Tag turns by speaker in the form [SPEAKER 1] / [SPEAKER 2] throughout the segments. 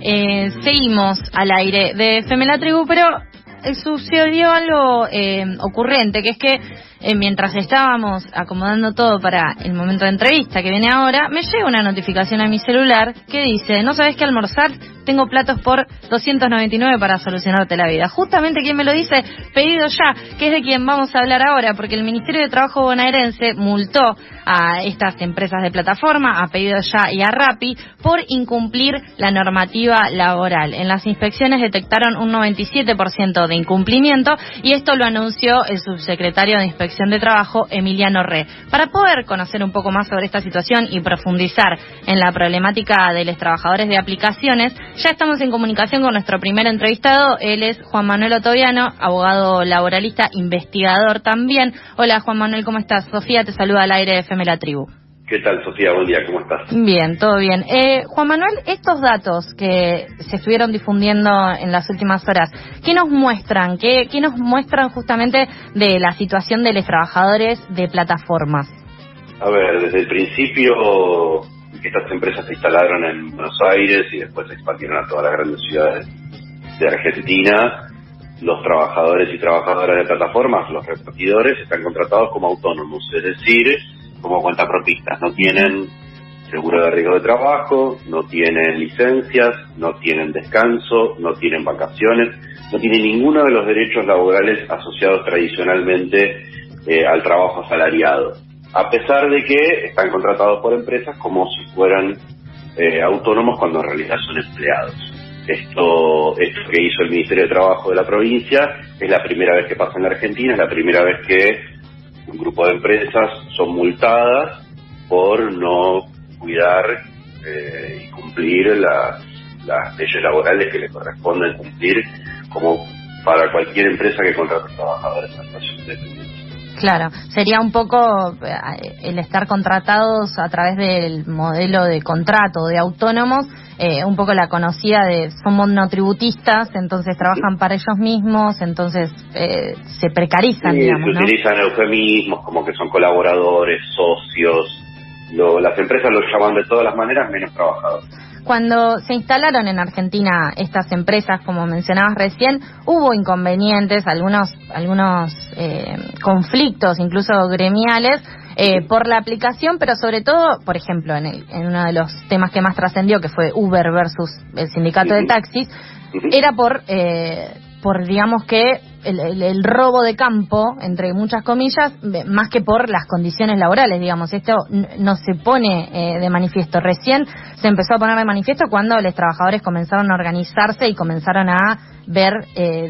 [SPEAKER 1] Eh, seguimos al aire de Femela Tribu, pero sucedió algo eh, ocurrente, que es que eh, mientras estábamos acomodando todo para el momento de entrevista que viene ahora, me llega una notificación a mi celular que dice, ¿no sabes qué almorzar? Tengo platos por 299 para solucionarte la vida. Justamente quien me lo dice, pedido ya, que es de quien vamos a hablar ahora, porque el Ministerio de Trabajo bonaerense multó a estas empresas de plataforma, a pedido ya y a Rappi, por incumplir la normativa laboral. En las inspecciones detectaron un 97% de incumplimiento y esto lo anunció el subsecretario de Inspección de Trabajo, Emiliano Re. Para poder conocer un poco más sobre esta situación y profundizar en la problemática de los trabajadores de aplicaciones, ya estamos en comunicación con nuestro primer entrevistado. Él es Juan Manuel Otoviano, abogado laboralista, investigador también. Hola Juan Manuel, ¿cómo estás? Sofía te saluda al aire de FM La Tribu.
[SPEAKER 2] ¿Qué tal, Sofía? Buen día, ¿cómo estás?
[SPEAKER 1] Bien, todo bien. Eh, Juan Manuel, estos datos que se estuvieron difundiendo en las últimas horas, ¿qué nos muestran? ¿Qué, qué nos muestran justamente de la situación de los trabajadores de plataformas?
[SPEAKER 2] A ver, desde el principio estas empresas se instalaron en Buenos Aires y después se expandieron a todas las grandes ciudades de Argentina, los trabajadores y trabajadoras de plataformas, los repartidores, están contratados como autónomos, es decir, como cuentapropistas. No tienen seguro de riesgo de trabajo, no tienen licencias, no tienen descanso, no tienen vacaciones, no tienen ninguno de los derechos laborales asociados tradicionalmente eh, al trabajo asalariado. A pesar de que están contratados por empresas como si fueran eh, autónomos cuando en realidad son empleados. Esto, esto que hizo el Ministerio de Trabajo de la provincia es la primera vez que pasa en la Argentina, es la primera vez que un grupo de empresas son multadas por no cuidar eh, y cumplir las, leyes laborales que le corresponden cumplir como para cualquier empresa que contrate trabajadores en situación de
[SPEAKER 1] Claro, sería un poco eh, el estar contratados a través del modelo de contrato de autónomos eh, un poco la conocida de son monotributistas, entonces trabajan para ellos mismos, entonces eh, se precarizan, digamos.
[SPEAKER 2] Se utilizan eufemismos como que son colaboradores, socios. las empresas los llaman de todas las maneras menos trabajadores.
[SPEAKER 1] Cuando se instalaron en Argentina estas empresas, como mencionabas recién, hubo inconvenientes, algunos, algunos eh, conflictos, incluso gremiales, eh, por la aplicación, pero sobre todo, por ejemplo, en, en uno de los temas que más trascendió, que fue Uber versus el sindicato de taxis, era por, eh, por digamos que el, robo de campo, entre muchas comillas, más que por las condiciones laborales, digamos. Esto no se pone eh, de manifiesto. Recién se empezó a poner de manifiesto cuando los trabajadores comenzaron a organizarse y comenzaron a ver,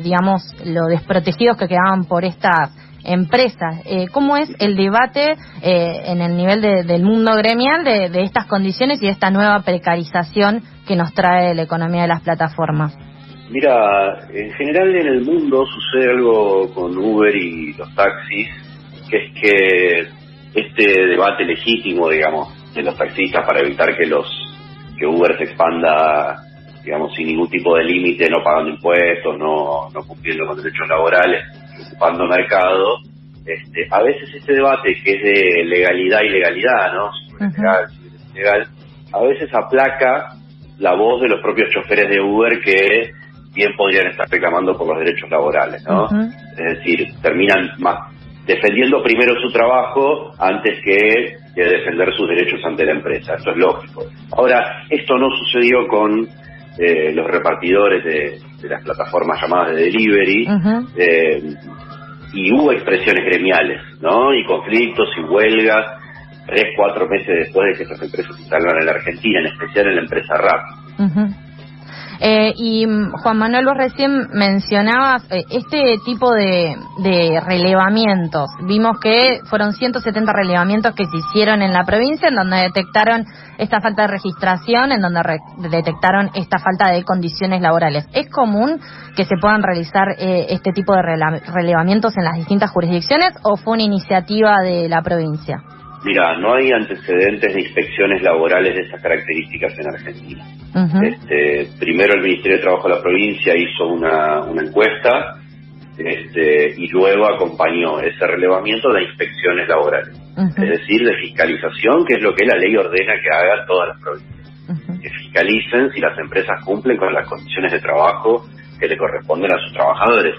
[SPEAKER 1] digamos, lo desprotegidos que quedaban por estas empresas. Eh, ¿Cómo es el debate eh, en el nivel del mundo gremial de, de, estas condiciones y de esta nueva precarización que nos trae la economía de las plataformas?
[SPEAKER 2] Mira, en general en el mundo sucede algo con Uber y los taxis, que es que este debate legítimo, digamos, de los taxistas para evitar que los que Uber se expanda digamos, sin ningún tipo de límite, no pagando impuestos, no, no cumpliendo con derechos laborales, ocupando mercado, este, a veces este debate que es de legalidad y legalidad, ¿no? Si legal, a veces aplaca la voz de los propios choferes de Uber que bien podrían estar reclamando por los derechos laborales, ¿no? Es decir, terminan más defendiendo primero su trabajo antes que, defender sus derechos ante la empresa. Esto es lógico. Ahora, esto no sucedió con eh, los repartidores de, las plataformas llamadas de delivery, eh, y hubo expresiones gremiales, ¿no? Y conflictos y huelgas, tres, cuatro meses después de que estas empresas se instalaron en la Argentina, en especial en la empresa RAP.
[SPEAKER 1] Eh, y mm, Juan Manuel, vos recién mencionabas eh, este tipo de, relevamientos. Vimos que fueron 170 relevamientos que se hicieron en la provincia, en donde detectaron esta falta de registración, en donde detectaron esta falta de condiciones laborales. ¿Es común que se puedan realizar eh, este tipo de relevamientos en las distintas jurisdicciones o fue una iniciativa de la provincia?
[SPEAKER 2] Mira, no hay antecedentes de inspecciones laborales de esas características en Argentina. este, primero el Ministerio de Trabajo de la provincia hizo una, una encuesta este, y luego acompañó ese relevamiento de inspecciones laborales. Es decir, de fiscalización, que es lo que la ley ordena que hagan todas las provincias. Que fiscalicen si las empresas cumplen con las condiciones de trabajo que le corresponden a sus trabajadores.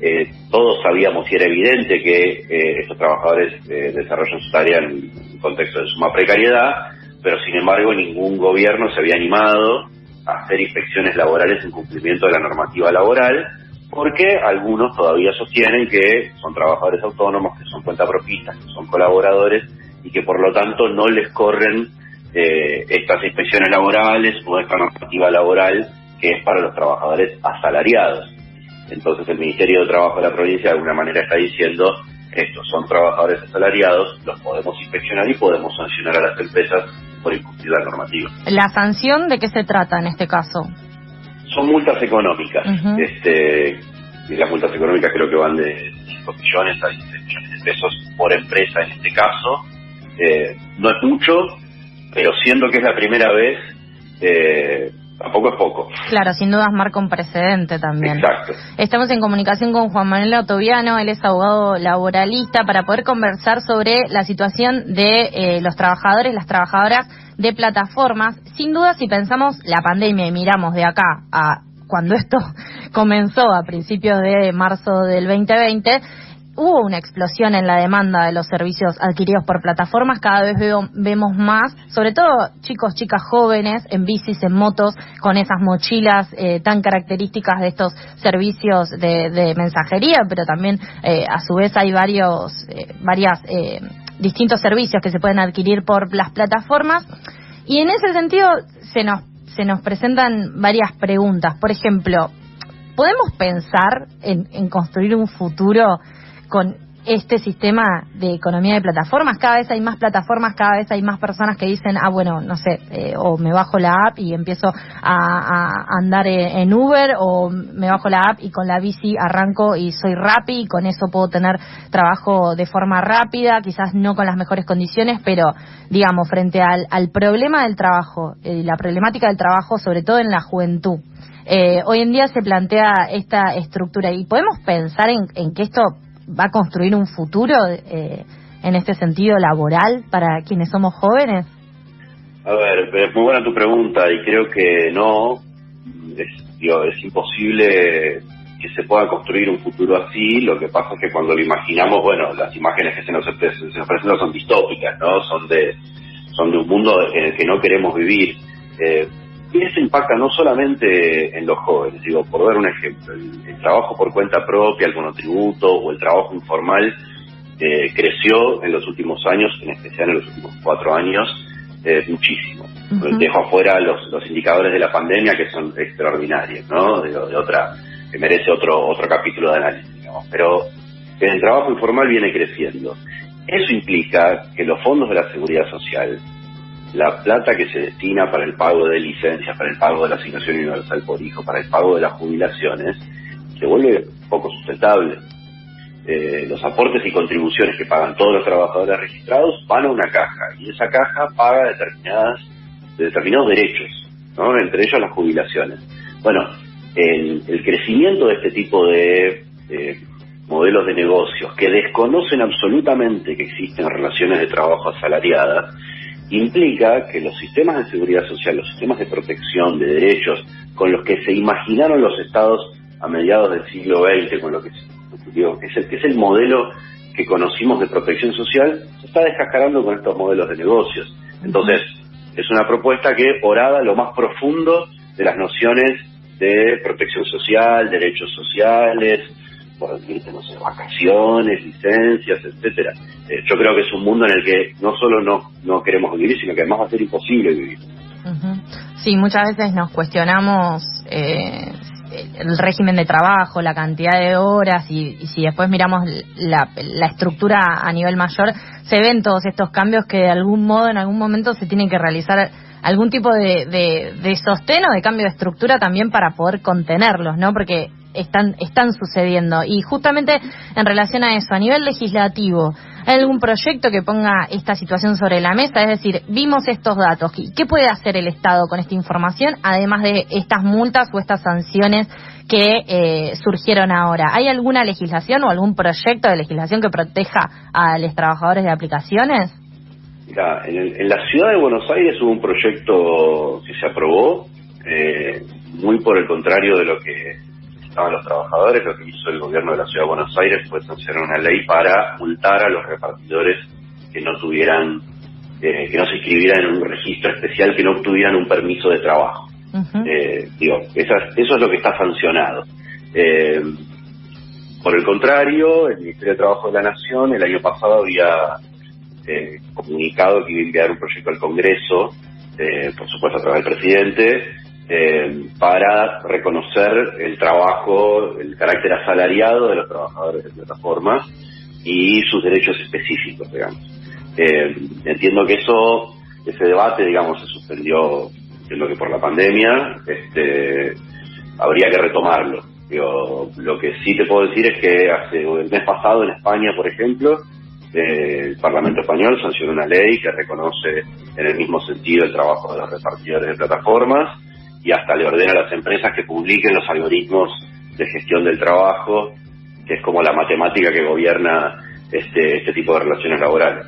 [SPEAKER 2] Eh, todos sabíamos y era evidente que eh, estos trabajadores eh, desarrollan su tarea en un contexto de suma precariedad, pero sin embargo ningún gobierno se había animado a hacer inspecciones laborales en cumplimiento de la normativa laboral, porque algunos todavía sostienen que son trabajadores autónomos, que son cuentapropistas, que son colaboradores y que por lo tanto no les corren eh, estas inspecciones laborales o esta normativa laboral que es para los trabajadores asalariados. Entonces el Ministerio de Trabajo de la provincia de alguna manera está diciendo, estos son trabajadores asalariados, los podemos inspeccionar y podemos sancionar a las empresas por incumplir la normativa.
[SPEAKER 1] ¿La sanción de qué se trata en este caso?
[SPEAKER 2] Son multas económicas. este, y las multas económicas creo que van de 5 millones a 16 millones de pesos por empresa en este caso. Eh, no es mucho, pero siendo que es la primera vez, eh, tampoco es poco.
[SPEAKER 1] Claro, sin dudas marca un precedente también.
[SPEAKER 2] Exacto.
[SPEAKER 1] Estamos en comunicación con Juan Manuel Otoviano, él es abogado laboralista, para poder conversar sobre la situación de eh, los trabajadores, las trabajadoras de plataformas. Sin duda, si pensamos la pandemia y miramos de acá a cuando esto comenzó a principios de marzo del 2020, hubo una explosión en la demanda de los servicios adquiridos por plataformas. Cada vez vemos más, sobre todo chicos, chicas jóvenes en bicis, en motos, con esas mochilas eh, tan características de estos servicios de, mensajería, pero también eh, a su vez hay varios, eh, varias distintos servicios que se pueden adquirir por las plataformas. Y en ese sentido se nos se nos presentan varias preguntas. Por ejemplo, ¿podemos pensar en construir un futuro con este sistema de economía de plataformas. Cada vez hay más plataformas, cada vez hay más personas que dicen, ah, bueno, no sé, eh, o me bajo la app y empiezo a, andar en Uber, o me bajo la app y con la bici arranco y soy rápido y con eso puedo tener trabajo de forma rápida, quizás no con las mejores condiciones, pero digamos, frente al, problema del trabajo, y la problemática del trabajo, sobre todo en la juventud. Eh, hoy en día se plantea esta estructura y podemos pensar en que esto va a construir un futuro eh, en este sentido laboral para quienes somos jóvenes?
[SPEAKER 2] A ver, es muy buena tu pregunta y creo que no, es, es imposible que se pueda construir un futuro así, lo que pasa es que cuando lo imaginamos, bueno, las imágenes que se nos, se nos presentan son distópicas, ¿no? Son de, son de un mundo en el que no queremos vivir. Eh, y eso impacta no solamente en los jóvenes, digo, por dar un ejemplo, el, trabajo por cuenta propia, el monotributo o el trabajo informal eh, creció en los últimos años, en especial en los últimos cuatro años, eh, muchísimo. Dejo afuera los, los indicadores de la pandemia que son extraordinarios, ¿no? De, de otra, que merece otro, otro capítulo de análisis, digamos. Pero el trabajo informal viene creciendo. Eso implica que los fondos de la seguridad social la plata que se destina para el pago de licencias, para el pago de la asignación universal por hijo, para el pago de las jubilaciones, se vuelve poco sustentable. Eh, los aportes y contribuciones que pagan todos los trabajadores registrados van a una caja y esa caja paga determinadas determinados derechos, ¿no? entre ellos las jubilaciones. Bueno, el, crecimiento de este tipo de modelos de negocios que desconocen absolutamente que existen relaciones de trabajo asalariadas implica que los sistemas de seguridad social, los sistemas de protección de derechos con los que se imaginaron los estados a mediados del siglo XX, con lo que, es, el, que es el modelo que conocimos de protección social, se está descascarando con estos modelos de negocios. Entonces, es una propuesta que orada lo más profundo de las nociones de protección social, derechos sociales, por no sé, vacaciones, licencias, etcétera. Eh, yo creo que es un mundo en el que no solo no, no queremos vivir, sino que además va a ser imposible vivir.
[SPEAKER 1] Sí, muchas veces nos cuestionamos eh, el régimen de trabajo, la cantidad de horas y, si después miramos la, la, estructura a nivel mayor, se ven todos estos cambios que de algún modo, en algún momento se tienen que realizar algún tipo de, de, de sostén o de cambio de estructura también para poder contenerlos, ¿no? Porque están, están sucediendo. Y justamente en relación a eso, a nivel legislativo, ¿hay algún proyecto que ponga esta situación sobre la mesa? Es decir, vimos estos datos. ¿Qué puede hacer el Estado con esta información, además de estas multas o estas sanciones que eh, surgieron ahora? ¿Hay alguna legislación o algún proyecto de legislación que proteja a los trabajadores de aplicaciones?
[SPEAKER 2] en, la ciudad de Buenos Aires hubo un proyecto que se aprobó, eh, muy por el contrario de lo que estaban los trabajadores, lo que hizo el gobierno de la ciudad de Buenos Aires fue sancionar una ley para multar a los repartidores que no tuvieran, eh, que no se inscribieran en un registro especial, que no obtuvieran un permiso de trabajo. Eh, digo, eso es lo que está sancionado. por el contrario, el Ministerio de Trabajo de la Nación el año pasado había eh, comunicado que iba a enviar un proyecto al Congreso, eh, por supuesto a través del presidente, eh, para reconocer el trabajo, el carácter asalariado de los trabajadores de plataformas y sus derechos específicos, digamos. entiendo que eso, ese debate, digamos, se suspendió, entiendo que por la pandemia, este, habría que retomarlo. lo que sí te puedo decir es que hace el mes pasado en España, por ejemplo, el Parlamento español sancionó una ley que reconoce en el mismo sentido el trabajo de los repartidores de plataformas y hasta le ordena a las empresas que publiquen los algoritmos de gestión del trabajo, que es como la matemática que gobierna este, este tipo de relaciones laborales.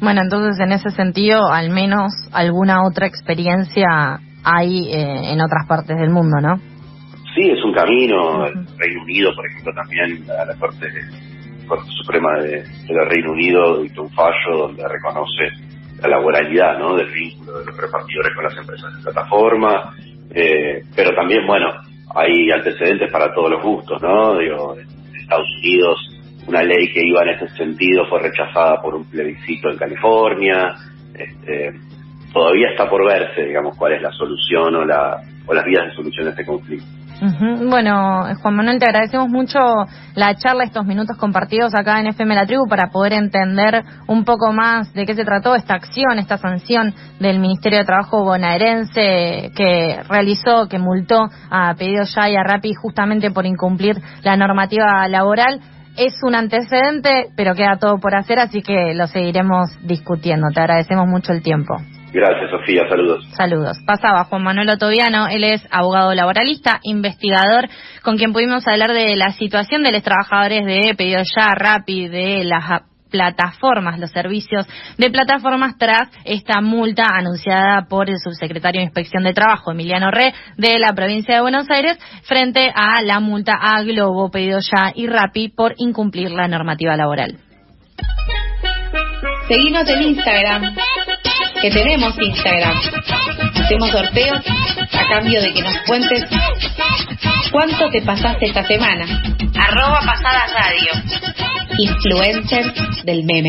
[SPEAKER 1] Bueno, entonces en ese sentido, al menos alguna otra experiencia hay eh, en otras partes del mundo, ¿no?
[SPEAKER 2] Sí, es un camino. El Reino Unido, por ejemplo, también a la Corte Corte Suprema de, del Reino Unido dictó un fallo donde reconoce la laboralidad ¿no? del vínculo de los repartidores con las empresas de plataforma, eh, pero también, bueno, hay antecedentes para todos los gustos, ¿no? Digo, en Estados Unidos una ley que iba en ese sentido fue rechazada por un plebiscito en California, este, todavía está por verse, digamos, cuál es la solución o, la, o las vías de solución a este conflicto.
[SPEAKER 1] Bueno, Juan Manuel, te agradecemos mucho la charla, estos minutos compartidos acá en FM La Tribu para poder entender un poco más de qué se trató esta acción, esta sanción del Ministerio de Trabajo bonaerense que realizó, que multó a Pedido Ya y a Rappi justamente por incumplir la normativa laboral. Es un antecedente, pero queda todo por hacer, así que lo seguiremos discutiendo. Te agradecemos mucho el tiempo.
[SPEAKER 2] Gracias, Sofía. Saludos.
[SPEAKER 1] Saludos. Pasaba Juan Manuel Otoviano. Él es abogado laboralista, investigador, con quien pudimos hablar de la situación de los trabajadores de Pedido Ya, Rappi, de las plataformas, los servicios de plataformas tras esta multa anunciada por el subsecretario de Inspección de Trabajo, Emiliano Re, de la provincia de Buenos Aires, frente a la multa a Globo, Pedido Ya y Rappi por incumplir la normativa laboral.
[SPEAKER 3] Seguimos en Instagram que tenemos Instagram. Hacemos sorteos a cambio de que nos cuentes cuánto te pasaste esta semana.
[SPEAKER 1] Arroba Pasadas Radio.
[SPEAKER 3] Influencer del meme.